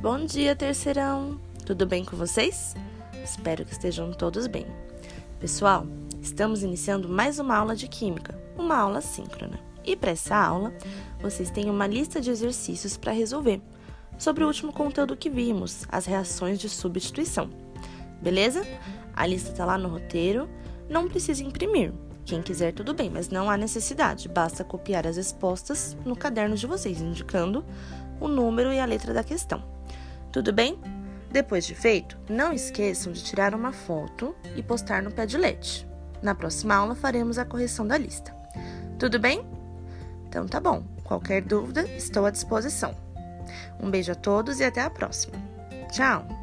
Bom dia, terceirão! Tudo bem com vocês? Espero que estejam todos bem. Pessoal, estamos iniciando mais uma aula de Química, uma aula síncrona. E para essa aula, vocês têm uma lista de exercícios para resolver sobre o último conteúdo que vimos, as reações de substituição. Beleza? A lista está lá no roteiro, não precisa imprimir. Quem quiser, tudo bem, mas não há necessidade, basta copiar as respostas no caderno de vocês, indicando o número e a letra da questão. Tudo bem? Depois de feito, não esqueçam de tirar uma foto e postar no Padlet. Na próxima aula faremos a correção da lista. Tudo bem? Então tá bom. Qualquer dúvida, estou à disposição. Um beijo a todos e até a próxima. Tchau!